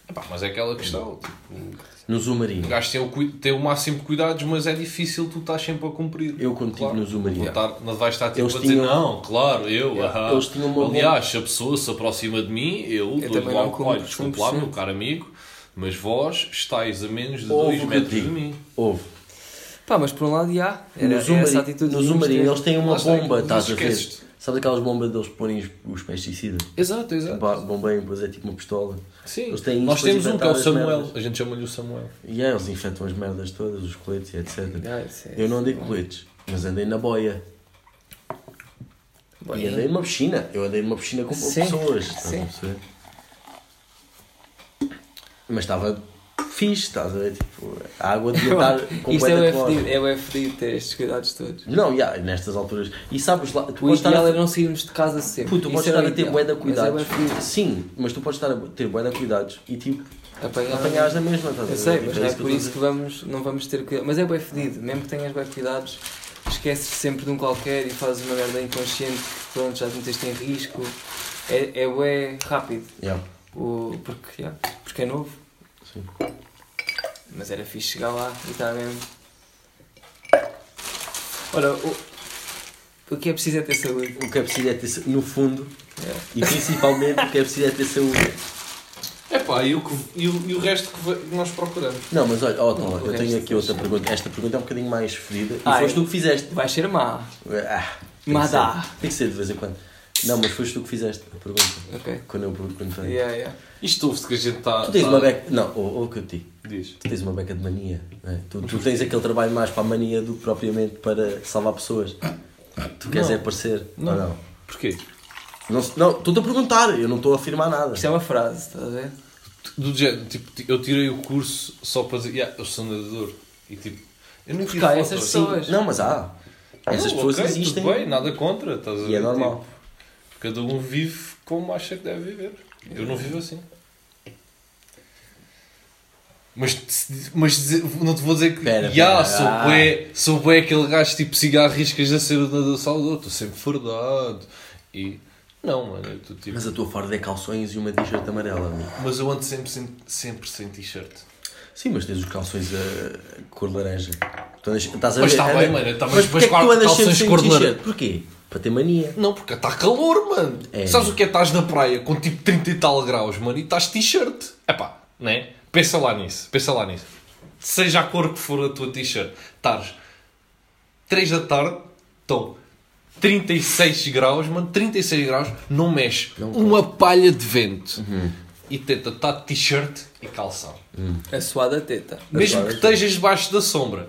Speaker 1: Epá, mas é aquela questão. Tipo,
Speaker 2: No
Speaker 1: o
Speaker 2: Zumarino.
Speaker 1: gajo tem o, tem o máximo de cuidados, mas é difícil tu estás sempre a cumprir.
Speaker 2: Eu quando estive no Zumarino.
Speaker 1: Não, não vais estar tipo
Speaker 2: Eles
Speaker 1: a dizer,
Speaker 2: tinham-
Speaker 1: não, claro, eu,
Speaker 2: Yeah.
Speaker 1: ahá.
Speaker 2: Eles tinham uma
Speaker 1: Aliás, se a pessoa se aproxima de mim, eu,
Speaker 3: Eu
Speaker 1: dou-lhe logo, olha, desculpe lá,
Speaker 3: 100%.
Speaker 1: meu caro amigo, mas vós estáis a menos de
Speaker 2: Ouve
Speaker 1: 2
Speaker 2: o que eu
Speaker 1: metros de mim.
Speaker 2: Houve.
Speaker 3: Pá, mas por um lado, já. Era,
Speaker 2: No Zumarino,
Speaker 3: essa atitude
Speaker 2: no Zumarino eles têm uma
Speaker 1: está,
Speaker 2: bomba, estás a ver? Sabes aquelas bombas deles porem os, pesticidas?
Speaker 1: Exato, exato.
Speaker 2: Ba- Bombeiam, depois é tipo uma pistola.
Speaker 1: Sim,
Speaker 2: Eles têm
Speaker 1: nós temos um que é o Samuel,
Speaker 2: merdas.
Speaker 1: a gente chama-lhe o Samuel.
Speaker 2: E é, eles infectam as merdas todas, os coletes e etc.
Speaker 3: Ah, é-
Speaker 2: Eu não andei com coletes, mas andei na boia.
Speaker 3: Bem,
Speaker 2: E andei numa piscina. Eu andei numa piscina com
Speaker 3: Sim,
Speaker 2: pessoas.
Speaker 3: Sim.
Speaker 2: Mas estava fixe, estás a ver? Tipo, a água devia estar
Speaker 3: Isto é o. FD, é o FD ter estes cuidados todos.
Speaker 2: Não, já, nestas alturas. E sabes lá, tu
Speaker 3: O
Speaker 2: podes estar
Speaker 3: ideal
Speaker 2: a...
Speaker 3: era não sairmos de casa sempre.
Speaker 2: Puto, tu
Speaker 3: Isso
Speaker 2: podes
Speaker 3: era
Speaker 2: estar a ter
Speaker 3: Mas é
Speaker 2: cuidados.
Speaker 3: FD.
Speaker 2: Sim, mas tu podes estar a ter de cuidados e tipo,
Speaker 3: Apanhar...
Speaker 2: apanhares na mesma, estás a
Speaker 3: Eu sei,
Speaker 2: Tipo,
Speaker 3: mas não é
Speaker 2: que
Speaker 3: por isso que vamos, não vamos ter cuidado. Mas é bem fedido, mesmo que tenhas bem cuidados, esqueces sempre de um qualquer e fazes uma merda inconsciente que pronto, já te meteste em risco. É, é bué rápido,
Speaker 2: a. Yeah,
Speaker 3: o, porque, yeah, porque é novo.
Speaker 2: Sim.
Speaker 3: Mas era fixe chegar lá e estar mesmo. Ora, o, o que é preciso é ter saúde.
Speaker 2: O que é preciso é ter, sa- no fundo,
Speaker 3: Yeah.
Speaker 2: e principalmente o que é preciso é ter saúde.
Speaker 1: É pá, e o, que- e o, e o resto que nós procuramos?
Speaker 2: Não, mas olha, ó, Tom,
Speaker 3: O
Speaker 2: eu tenho aqui
Speaker 3: faz
Speaker 2: outra pergunta. Esta pergunta é um bocadinho mais fedida e
Speaker 3: Ah,
Speaker 2: foste
Speaker 3: é?
Speaker 2: tu que fizeste.
Speaker 3: Vai ser má.
Speaker 2: Ah, ser. Tem que ser de vez em quando. Não, mas foste tu que fizeste a pergunta.
Speaker 3: Ok.
Speaker 2: Quando eu perguntei.
Speaker 3: Yeah, yeah.
Speaker 1: Isto ouve-se que a gente está.
Speaker 2: Tu tens
Speaker 1: tá-
Speaker 2: uma beca. Não, ou o que eu te digo.
Speaker 1: Diz.
Speaker 2: Tu tens uma beca de mania. não é? Tu, tu tens aquele trabalho mais para a mania do que propriamente para salvar pessoas. Tu queres
Speaker 1: Não.
Speaker 2: é aparecer.
Speaker 1: Não.
Speaker 2: Ou não?
Speaker 1: Porquê?
Speaker 2: Não, não, estou-te a perguntar, eu não estou a afirmar nada.
Speaker 3: Isto é uma frase, estás a ver?
Speaker 1: Do género, tipo, ti- eu tirei o curso só para dizer, yeah, eu sou nadador. E tipo, eu
Speaker 3: Porque
Speaker 1: tive
Speaker 3: essas
Speaker 1: Sim.
Speaker 3: pessoas.
Speaker 2: Não, mas há. Essas
Speaker 1: Não,
Speaker 2: pessoas
Speaker 1: ok,
Speaker 2: existem.
Speaker 1: Tudo bem, nada contra. Estás a
Speaker 2: E
Speaker 1: ver?
Speaker 2: é normal.
Speaker 1: Tipo, cada um vive como acha que deve viver. Eu não vivo assim. Mas, mas não te vou dizer que
Speaker 2: Pera,
Speaker 1: "Ya,
Speaker 2: pera,
Speaker 1: sou,
Speaker 2: ah.
Speaker 1: bué, sou bué aquele gajo tipo cigarriscas a ser o nadador salvador. Estou sempre fardado. E não, mano, eu tô, tipo,
Speaker 2: Mas a tua farda é calções e uma t-shirt amarela, amigo.
Speaker 1: mas eu ando sempre, sempre, sempre sem t-shirt.
Speaker 2: Sim, mas tens os calções a cor laranja. Andas- estás a
Speaker 1: Mas
Speaker 2: ver-
Speaker 1: está bem,
Speaker 2: anda-
Speaker 1: mano, tá, mas
Speaker 2: mas é que
Speaker 1: claro,
Speaker 2: tu andas sempre
Speaker 1: calções
Speaker 2: sem
Speaker 1: cor de
Speaker 2: t-shirt?
Speaker 1: laranja.
Speaker 2: Porquê? Para ter mania.
Speaker 1: Não, porque está calor, mano.
Speaker 2: É.
Speaker 1: Sabes o que é? Estás na praia com tipo 30 e tal graus, mano, e estás t-shirt. Epá, né? Pensa lá nisso, pensa lá nisso. Seja a cor que for a tua t-shirt, estás 3 da tarde, estão 36 graus, mano, 36 graus, não mexe
Speaker 2: Não
Speaker 1: uma palha de vento. E tenta estar de t-shirt e calção.
Speaker 3: A suada teta.
Speaker 1: Mesmo
Speaker 2: Agora
Speaker 1: que estejas debaixo da sombra.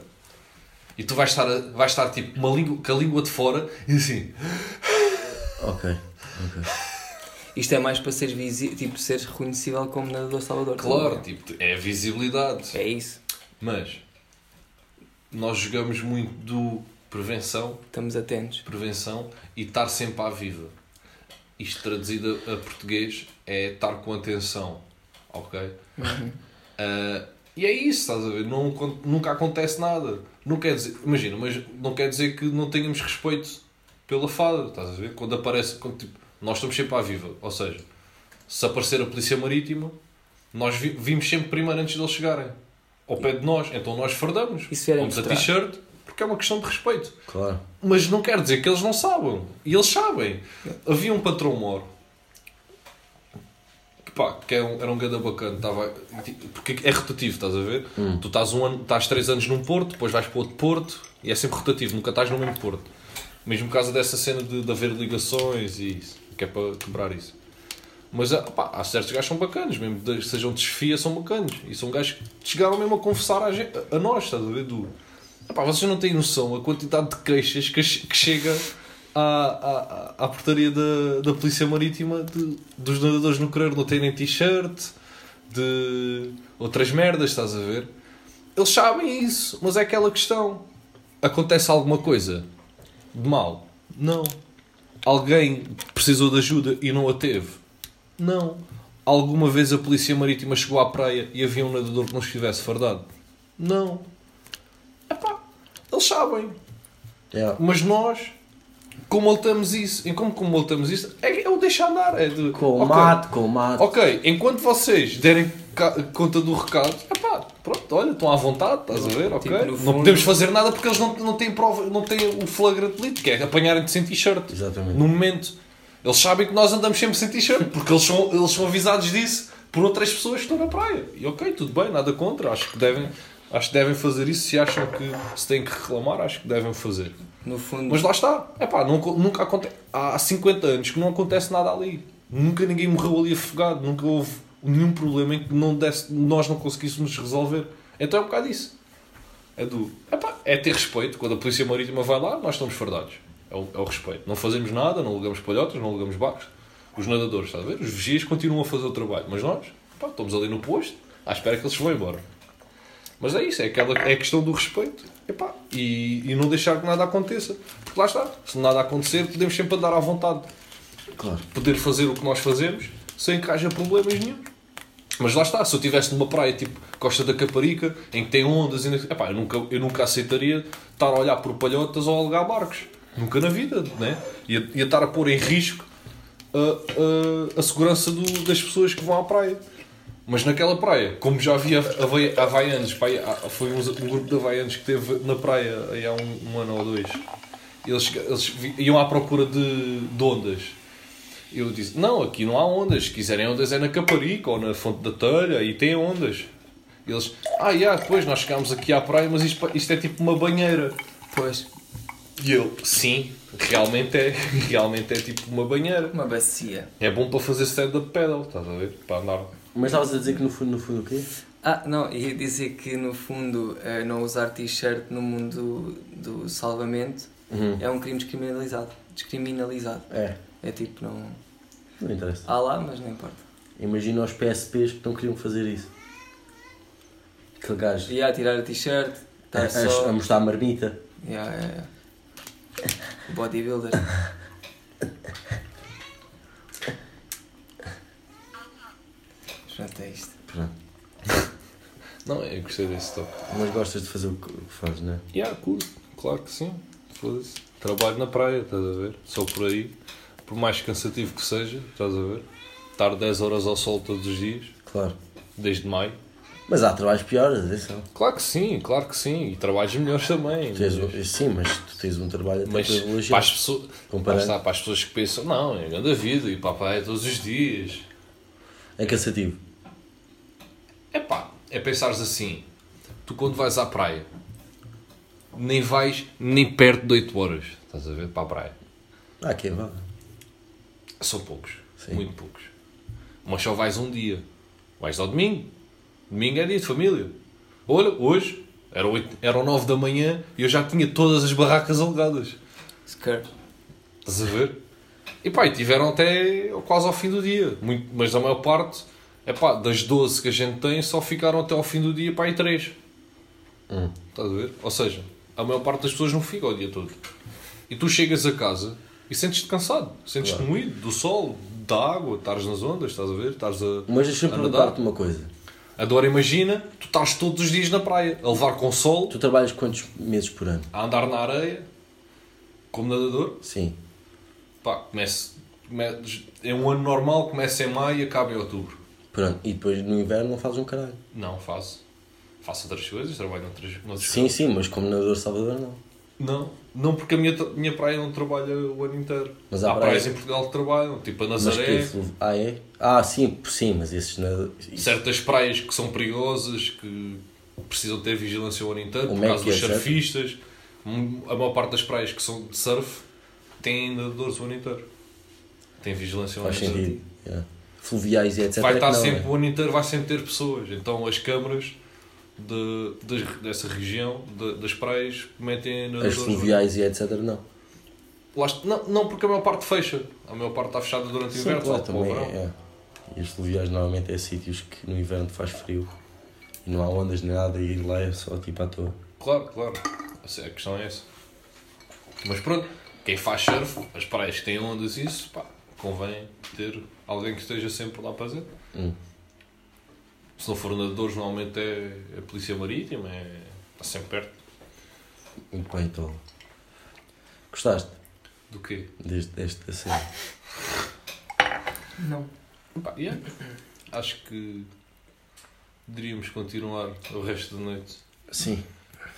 Speaker 1: E tu vais estar, vais estar tipo uma língua, com a língua de fora e assim.
Speaker 2: Ok, ok.
Speaker 3: Isto é mais para seres, visi... tipo, seres reconhecível como nadador Salvador.
Speaker 1: Claro,
Speaker 3: também.
Speaker 1: tipo, é a visibilidade.
Speaker 3: É isso.
Speaker 1: Mas nós jogamos muito do prevenção,
Speaker 3: Estamos atentos.
Speaker 1: prevenção e estar sempre à viva. Isto traduzido a português é estar com atenção. Ok? Ah, e é isso, estás a ver? Não, nunca acontece nada. Não quer dizer, imagina, mas não quer dizer que não tenhamos respeito pela fada, estás a ver? Quando aparece, quando, tipo, nós estamos sempre à viva. Ou seja, se aparecer a polícia marítima, nós vi- vimos sempre primeiro antes deles chegarem ao pé de nós. Então nós fardamos. Vamos a t-shirt, porque é uma questão de respeito.
Speaker 2: Claro.
Speaker 1: Mas não quer dizer que eles não saibam. E eles sabem. Havia um patrão mor que, pá, que era um, era um ganda bacana. Estava, porque é rotativo, estás a ver? Tu estás, um ano, estás três anos num Porto, depois vais para outro Porto e é sempre rotativo, nunca estás no mesmo Porto. Mesmo por causa dessa cena de, de haver ligações e isso, que é para quebrar isso. Mas ah, pá, há certos gajos que são bacanas, mesmo que sejam desfia, são bacanas. E são gajos que chegaram mesmo a confessar a, gente- a nós, estás a ver? Do, Epá, vocês não têm noção a quantidade de queixas que, que chega à, à, à portaria da, da Polícia Marítima de, dos nadadores no querer não terem t-shirt, de outras merdas, estás a ver? Eles sabem isso, mas é aquela questão. Acontece alguma coisa de mal? Não. Alguém precisou de ajuda e não a teve? Não. Alguma vez a polícia marítima chegou à praia e havia um nadador que não estivesse fardado? Não. Epá, eles sabem.
Speaker 2: Yeah.
Speaker 1: Mas nós comaltamos isso. E como comaltamos isso? É, é o deixar andar. É de,
Speaker 2: Com o
Speaker 1: ok,
Speaker 2: mato, com o mato.
Speaker 1: Ok, enquanto vocês derem conta do recado, epá, pronto, olha, estão à vontade, estás a ver? Ok.
Speaker 3: Tipo,
Speaker 1: não podemos fazer nada porque eles não, não têm prova, não têm o flagrante delito, que é apanharem-te sem t-shirt.
Speaker 2: Exatamente.
Speaker 1: No momento. Eles sabem que nós andamos sempre sem t-shirt, porque eles são, eles são avisados disso por outras pessoas que estão na praia. E ok, tudo bem, nada contra. Acho que devem, acho que devem fazer isso. Se acham que se têm que reclamar, acho que devem fazer.
Speaker 3: No fundo,
Speaker 1: Mas lá está. Epá, nunca, nunca acontece. Há 50 anos que não acontece nada ali. Nunca ninguém morreu ali afogado. Nunca houve nenhum problema em que não desse, nós não conseguíssemos resolver. Então é um bocado isso. É do. Epá, é ter respeito. Quando a Polícia Marítima vai lá, nós estamos fardados. É o, é o respeito. Não fazemos nada, não alugamos palhotas, não alugamos barcos. Os nadadores, estás a ver? Os vigias continuam a fazer o trabalho. Mas nós, epá, estamos ali no posto, à espera que eles vão embora. Mas é isso, é, aquela, é a questão do respeito. Epá, e, e não deixar que nada aconteça. Porque lá está, se nada acontecer, podemos sempre andar à vontade.
Speaker 2: Claro.
Speaker 1: Poder fazer o que nós fazemos sem que haja problemas nenhum. Mas lá está, se eu estivesse numa praia tipo Costa da Caparica, em que tem ondas, e... Epá, eu, nunca, eu nunca aceitaria estar a olhar por palhotas ou a alugar barcos. Nunca na vida, né? Ia, ia estar a pôr em risco a, a, a segurança do- das pessoas que vão à praia. Mas naquela praia, como já havia havai- havaianos, há- foi um, um grupo de havaianos que esteve na praia aí há um, um ano ou dois, eles, eles iam à procura de, de ondas. Eu disse: Não, aqui não há ondas. Se quiserem ondas é na Caparica ou na Fonte da Telha, aí tem ondas. E eles: Ah, yeah, depois nós chegámos aqui à praia, mas isto, isto é tipo uma banheira.
Speaker 3: pois,
Speaker 1: E eu: Sim, realmente é. Realmente é tipo uma banheira.
Speaker 3: uma bacia.
Speaker 1: É bom para fazer stand-up pedal, estás a ver? Para andar.
Speaker 2: Mas estavas a dizer que no fundo, no fundo o quê?
Speaker 3: Ah, não, ia dizer que no fundo eh, não usar t-shirt no mundo do salvamento
Speaker 2: Uhum.
Speaker 3: é um crime descriminalizado. Descriminalizado.
Speaker 2: É,
Speaker 3: É tipo, não.
Speaker 2: não interessa.
Speaker 3: Há lá, mas não importa.
Speaker 2: Imagina os PSPs que não queriam fazer isso. Aquele gajo
Speaker 3: E a tirar a t-shirt, estar
Speaker 2: a-
Speaker 3: só.
Speaker 2: a mostrar a marmita.
Speaker 3: Yeah, yeah, yeah. Bodybuilder. Pronto, é isto.
Speaker 2: Pronto.
Speaker 1: Não, eu gostei desse toque.
Speaker 2: Mas gostas de fazer o que fazes, não é?
Speaker 1: Yeah, curto, claro que sim. Foda-se. Trabalho na praia, estás a ver? Só por aí. Por mais cansativo que seja, estás a ver? Estar 10 horas ao sol todos os dias,
Speaker 2: Claro.
Speaker 1: desde maio.
Speaker 2: Mas há trabalhos piores, atenção.
Speaker 1: Claro que sim, claro que sim. E trabalhos melhores também.
Speaker 2: Tens
Speaker 1: mas-
Speaker 2: sim, mas tu tens um trabalho até
Speaker 1: Mas para as, pessoas, está, para as pessoas que pensam, não, é grande a vida e papai é todos os dias.
Speaker 2: É cansativo.
Speaker 1: É pá, é pensares assim, tu quando vais à praia, nem vais nem perto de 8 horas, estás a ver, para a praia.
Speaker 2: Ah, quem vá.
Speaker 1: São poucos,
Speaker 2: Sim.
Speaker 1: muito poucos. Mas só vais um dia, vais ao domingo, domingo é dia de família. Olha, hoje, eram, 8, eram 9 da manhã e eu já tinha todas as barracas alugadas.
Speaker 3: Skirt.
Speaker 1: Estás a ver? E pá, e tiveram até quase ao fim do dia. Muito, mas a maior parte, é pá, das 12 que a gente tem, só ficaram até ao fim do dia, pá, e 3.
Speaker 2: Hum.
Speaker 1: Estás a ver? Ou seja, a maior parte das pessoas não fica o dia todo. E tu chegas a casa e sentes-te cansado, sentes-te
Speaker 2: Claro.
Speaker 1: moído do sol, da água, estás nas ondas, estás a ver? Estás a,
Speaker 2: Mas deixa-me perguntar-te uma coisa.
Speaker 1: Agora imagina, tu estás todos os dias na praia, a levar com sol,
Speaker 2: Tu trabalhas quantos meses por ano?
Speaker 1: a andar na areia, como nadador.
Speaker 2: Sim.
Speaker 1: Pá, comece, come- é um ano normal, começa em maio e acaba em outubro.
Speaker 2: Pronto. E depois no inverno não fazes um caralho.
Speaker 1: Não, faço. Faço outras coisas, trabalho noutras, noutras
Speaker 2: Sim, sim, mas como nadador Salvador não.
Speaker 1: Não, não porque a minha, minha praia não trabalha o ano inteiro.
Speaker 2: Mas há
Speaker 1: há
Speaker 2: praia-
Speaker 1: praias em Portugal que trabalham, tipo a Nazaré,
Speaker 2: que Ah, é? Ah, sim, sim, mas esses nadadores.
Speaker 1: certas praias que são perigosas, que precisam ter vigilância o ano inteiro,
Speaker 2: Como
Speaker 1: por
Speaker 2: é
Speaker 1: causa
Speaker 2: que
Speaker 1: dos
Speaker 2: é, certo?
Speaker 1: surfistas. Hum, A maior parte das praias que são de surf têm nadadores o ano inteiro. Tem vigilância o ano
Speaker 2: Faz
Speaker 1: inteiro.
Speaker 2: sentido. yeah. Fluviais e etc.
Speaker 1: vai
Speaker 2: é
Speaker 1: estar
Speaker 2: não,
Speaker 1: sempre
Speaker 2: é?
Speaker 1: o ano inteiro vai sempre ter pessoas então as câmaras de, das- dessa região de- das praias metem
Speaker 2: As
Speaker 1: nadadores
Speaker 2: fluviais e etc. não.
Speaker 1: Lá não, não porque a maior parte fecha a maior parte está fechada durante o
Speaker 2: Sim,
Speaker 1: inverno
Speaker 2: claro,
Speaker 1: o
Speaker 2: também
Speaker 1: verão.
Speaker 2: é. E as fluviais normalmente é sítios que no inverno faz frio e não há ondas nem nada e lá é só tipo à toa.
Speaker 1: Claro, claro. A questão é essa. Mas pronto, quem faz surf, as praias que têm ondas e isso, pá, convém ter alguém que esteja sempre lá para fazer.
Speaker 2: Hum.
Speaker 1: Se não for nadadores, normalmente é a polícia marítima, é... está sempre perto.
Speaker 2: Muito bem, então. Gostaste
Speaker 1: Do quê?
Speaker 2: deste, desta cena?
Speaker 3: Não.
Speaker 1: Pá, yeah. Acho que deveríamos continuar o resto da noite.
Speaker 2: Sim,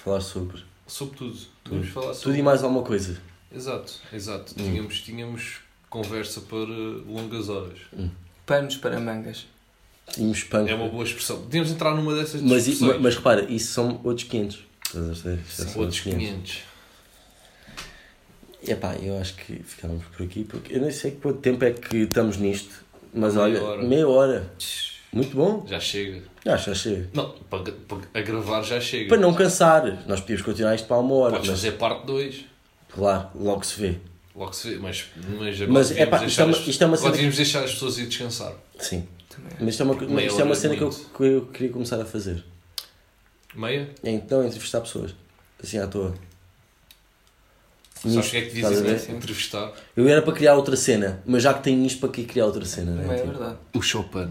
Speaker 2: falar sobre
Speaker 1: Sobre tudo. Vamos falar
Speaker 2: tudo
Speaker 1: sobre...
Speaker 2: e mais alguma coisa.
Speaker 1: Exato, exato.
Speaker 2: Hum.
Speaker 1: Tínhamos, tínhamos conversa para longas horas.
Speaker 3: Panos para mangas.
Speaker 2: Tínhamos punk.
Speaker 1: É uma boa expressão. Podíamos entrar numa dessas
Speaker 2: mas, i-
Speaker 1: discussões.
Speaker 2: mas repara, isso são outros 500. Estás a perceber? Isso
Speaker 1: Sim,
Speaker 2: são
Speaker 1: outros 500.
Speaker 2: Epá, eu acho que ficávamos por aqui, porque eu nem sei quanto tempo é que estamos nisto, mas
Speaker 1: Meia
Speaker 2: olha,
Speaker 1: hora.
Speaker 2: meia hora. Muito bom.
Speaker 1: Já chega.
Speaker 2: Ah, já chega.
Speaker 1: Não, para, para- gravar já chega.
Speaker 2: Para não cansar, nós podíamos continuar isto para uma hora.
Speaker 1: Podes
Speaker 2: Mas,
Speaker 1: fazer parte 2.
Speaker 2: claro, logo se vê.
Speaker 1: Logo se vê, mas, mas
Speaker 2: Mas, epá, isto é
Speaker 1: as-
Speaker 2: isto é uma
Speaker 1: agora devíamos deixar as pessoas ir descansar.
Speaker 2: Sim.
Speaker 3: Também.
Speaker 2: Mas isto é uma,
Speaker 1: Meia
Speaker 2: isto é uma cena que eu, que eu queria começar a fazer.
Speaker 1: Meia?
Speaker 2: É então entrevistar pessoas. Assim à toa. Nisto,
Speaker 1: o que é que
Speaker 2: estás a
Speaker 1: dizem?
Speaker 2: ver?
Speaker 3: Sim.
Speaker 1: Entrevistar
Speaker 2: Eu era para criar outra cena, mas já que tenho isto, para que criar outra cena? Né?
Speaker 3: Também é
Speaker 2: Tipo,
Speaker 3: verdade.
Speaker 1: o Chopin.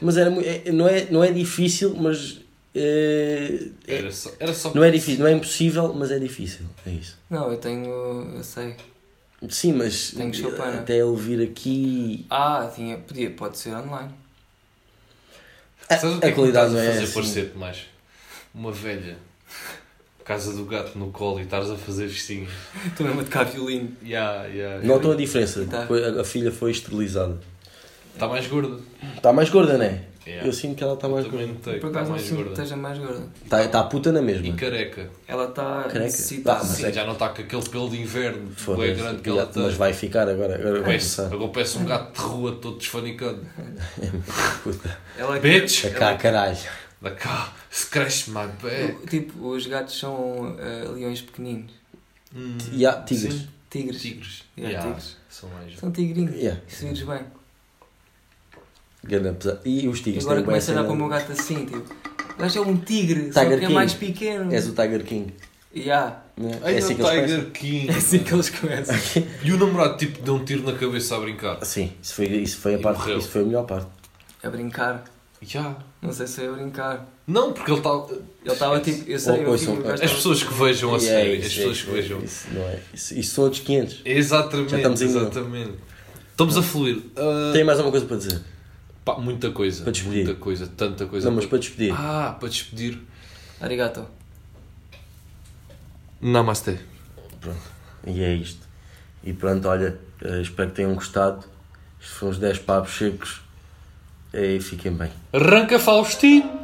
Speaker 2: Mas era, é- não, é, não é difícil, mas. é- é-
Speaker 1: Era só, era só
Speaker 2: não é difícil, não é impossível, mas é difícil. É isso.
Speaker 3: Não, eu tenho. Eu sei.
Speaker 2: Sim, mas
Speaker 3: Tenho Chopin.
Speaker 2: até ele vir aqui.
Speaker 3: Ah, tinha, podia, pode ser online.
Speaker 2: A,
Speaker 1: Sabes o que
Speaker 2: a
Speaker 1: é que
Speaker 2: qualidade não
Speaker 1: estás a
Speaker 2: é
Speaker 1: fazer
Speaker 2: assim.
Speaker 1: parecer mais? Uma velha. Casa do gato no colo e estás a fazer vestinhas.
Speaker 3: Estou mesmo a tocar violino.
Speaker 1: Ya, ya.
Speaker 2: Notam a diferença.
Speaker 3: Tá.
Speaker 2: Foi- a, a filha foi esterilizada.
Speaker 1: Está mais gorda.
Speaker 2: Está mais gorda, não é?
Speaker 1: Yeah.
Speaker 2: Eu sinto que ela está mais
Speaker 1: Também
Speaker 2: gorda.
Speaker 1: notei que
Speaker 3: Por
Speaker 1: está
Speaker 3: acaso não que
Speaker 1: gorda.
Speaker 3: esteja mais gorda.
Speaker 2: Está tá puta na mesma.
Speaker 1: E careca.
Speaker 3: Ela está
Speaker 2: Careca?
Speaker 3: necessitada.
Speaker 2: Ah,
Speaker 1: Sim,
Speaker 2: é-
Speaker 1: já não está com aquele pelo de inverno.
Speaker 2: Foda-se.
Speaker 1: grande que ela tem.
Speaker 2: Mas vai ficar agora. Agora vai começar.
Speaker 1: agora parece um gato de rua todo desfanicado.
Speaker 2: Puta.
Speaker 3: Ela
Speaker 1: Bitch!
Speaker 2: É cá, caralho.
Speaker 1: Da cá, scratch my back.
Speaker 3: Tipo, os gatos são eh, leões pequeninos.
Speaker 1: Hum,
Speaker 2: E há tigres.
Speaker 1: sim.
Speaker 3: Tigres.
Speaker 1: Tigres.
Speaker 3: Yeah,
Speaker 1: Yeah,
Speaker 3: tigres.
Speaker 1: São mais.
Speaker 3: São tigrinhos.
Speaker 2: Yeah.
Speaker 3: Se vires bem.
Speaker 2: Pesado. E os
Speaker 3: E
Speaker 2: tigres
Speaker 3: agora
Speaker 2: têm bem
Speaker 3: começa a olhar para o meu gato assim, tipo. O gajo é um tigre, só
Speaker 2: Tiger
Speaker 3: que é
Speaker 2: King.
Speaker 3: mais pequeno.
Speaker 2: És o Tiger King.
Speaker 3: Yeah.
Speaker 2: né?
Speaker 1: Ai,
Speaker 2: É assim
Speaker 1: o
Speaker 2: que eles
Speaker 1: Tiger
Speaker 2: começam?
Speaker 1: King.
Speaker 3: É assim que eles começam.
Speaker 1: E o namorado tipo deu um tiro na cabeça a brincar.
Speaker 2: Sim, isso foi, isso foi a
Speaker 1: E
Speaker 2: parte.
Speaker 1: morreu.
Speaker 2: Isso foi a melhor parte.
Speaker 3: A brincar.
Speaker 1: Já.
Speaker 3: Não sei se foi a brincar.
Speaker 1: Não, porque ele está.
Speaker 3: Ele estava tipo. Eu sei,
Speaker 2: Ou-
Speaker 3: eu
Speaker 2: ouçam,
Speaker 3: vi o gajo
Speaker 1: As
Speaker 3: estava-
Speaker 1: pessoas que vejam a
Speaker 2: E é
Speaker 1: série,
Speaker 2: isso,
Speaker 1: as pessoas
Speaker 2: é
Speaker 1: que vejam.
Speaker 2: Isso, não é. Isso, isso são outros 500.
Speaker 1: Exatamente,
Speaker 2: Já estamos em
Speaker 1: exatamente. Estamos a fluir. Ah,
Speaker 2: Tem mais alguma coisa para dizer?
Speaker 1: Pá, muita coisa.
Speaker 2: Para despedir.
Speaker 1: Muita coisa, tanta coisa.
Speaker 2: Não, mas para despedir.
Speaker 1: Ah, para despedir.
Speaker 3: Arigato.
Speaker 1: Namaste.
Speaker 2: E é isto. E pronto, olha, eh, espero que tenham gostado. Estes foram os 10 papos secos. E fiquem bem.
Speaker 1: Arranca Faustino!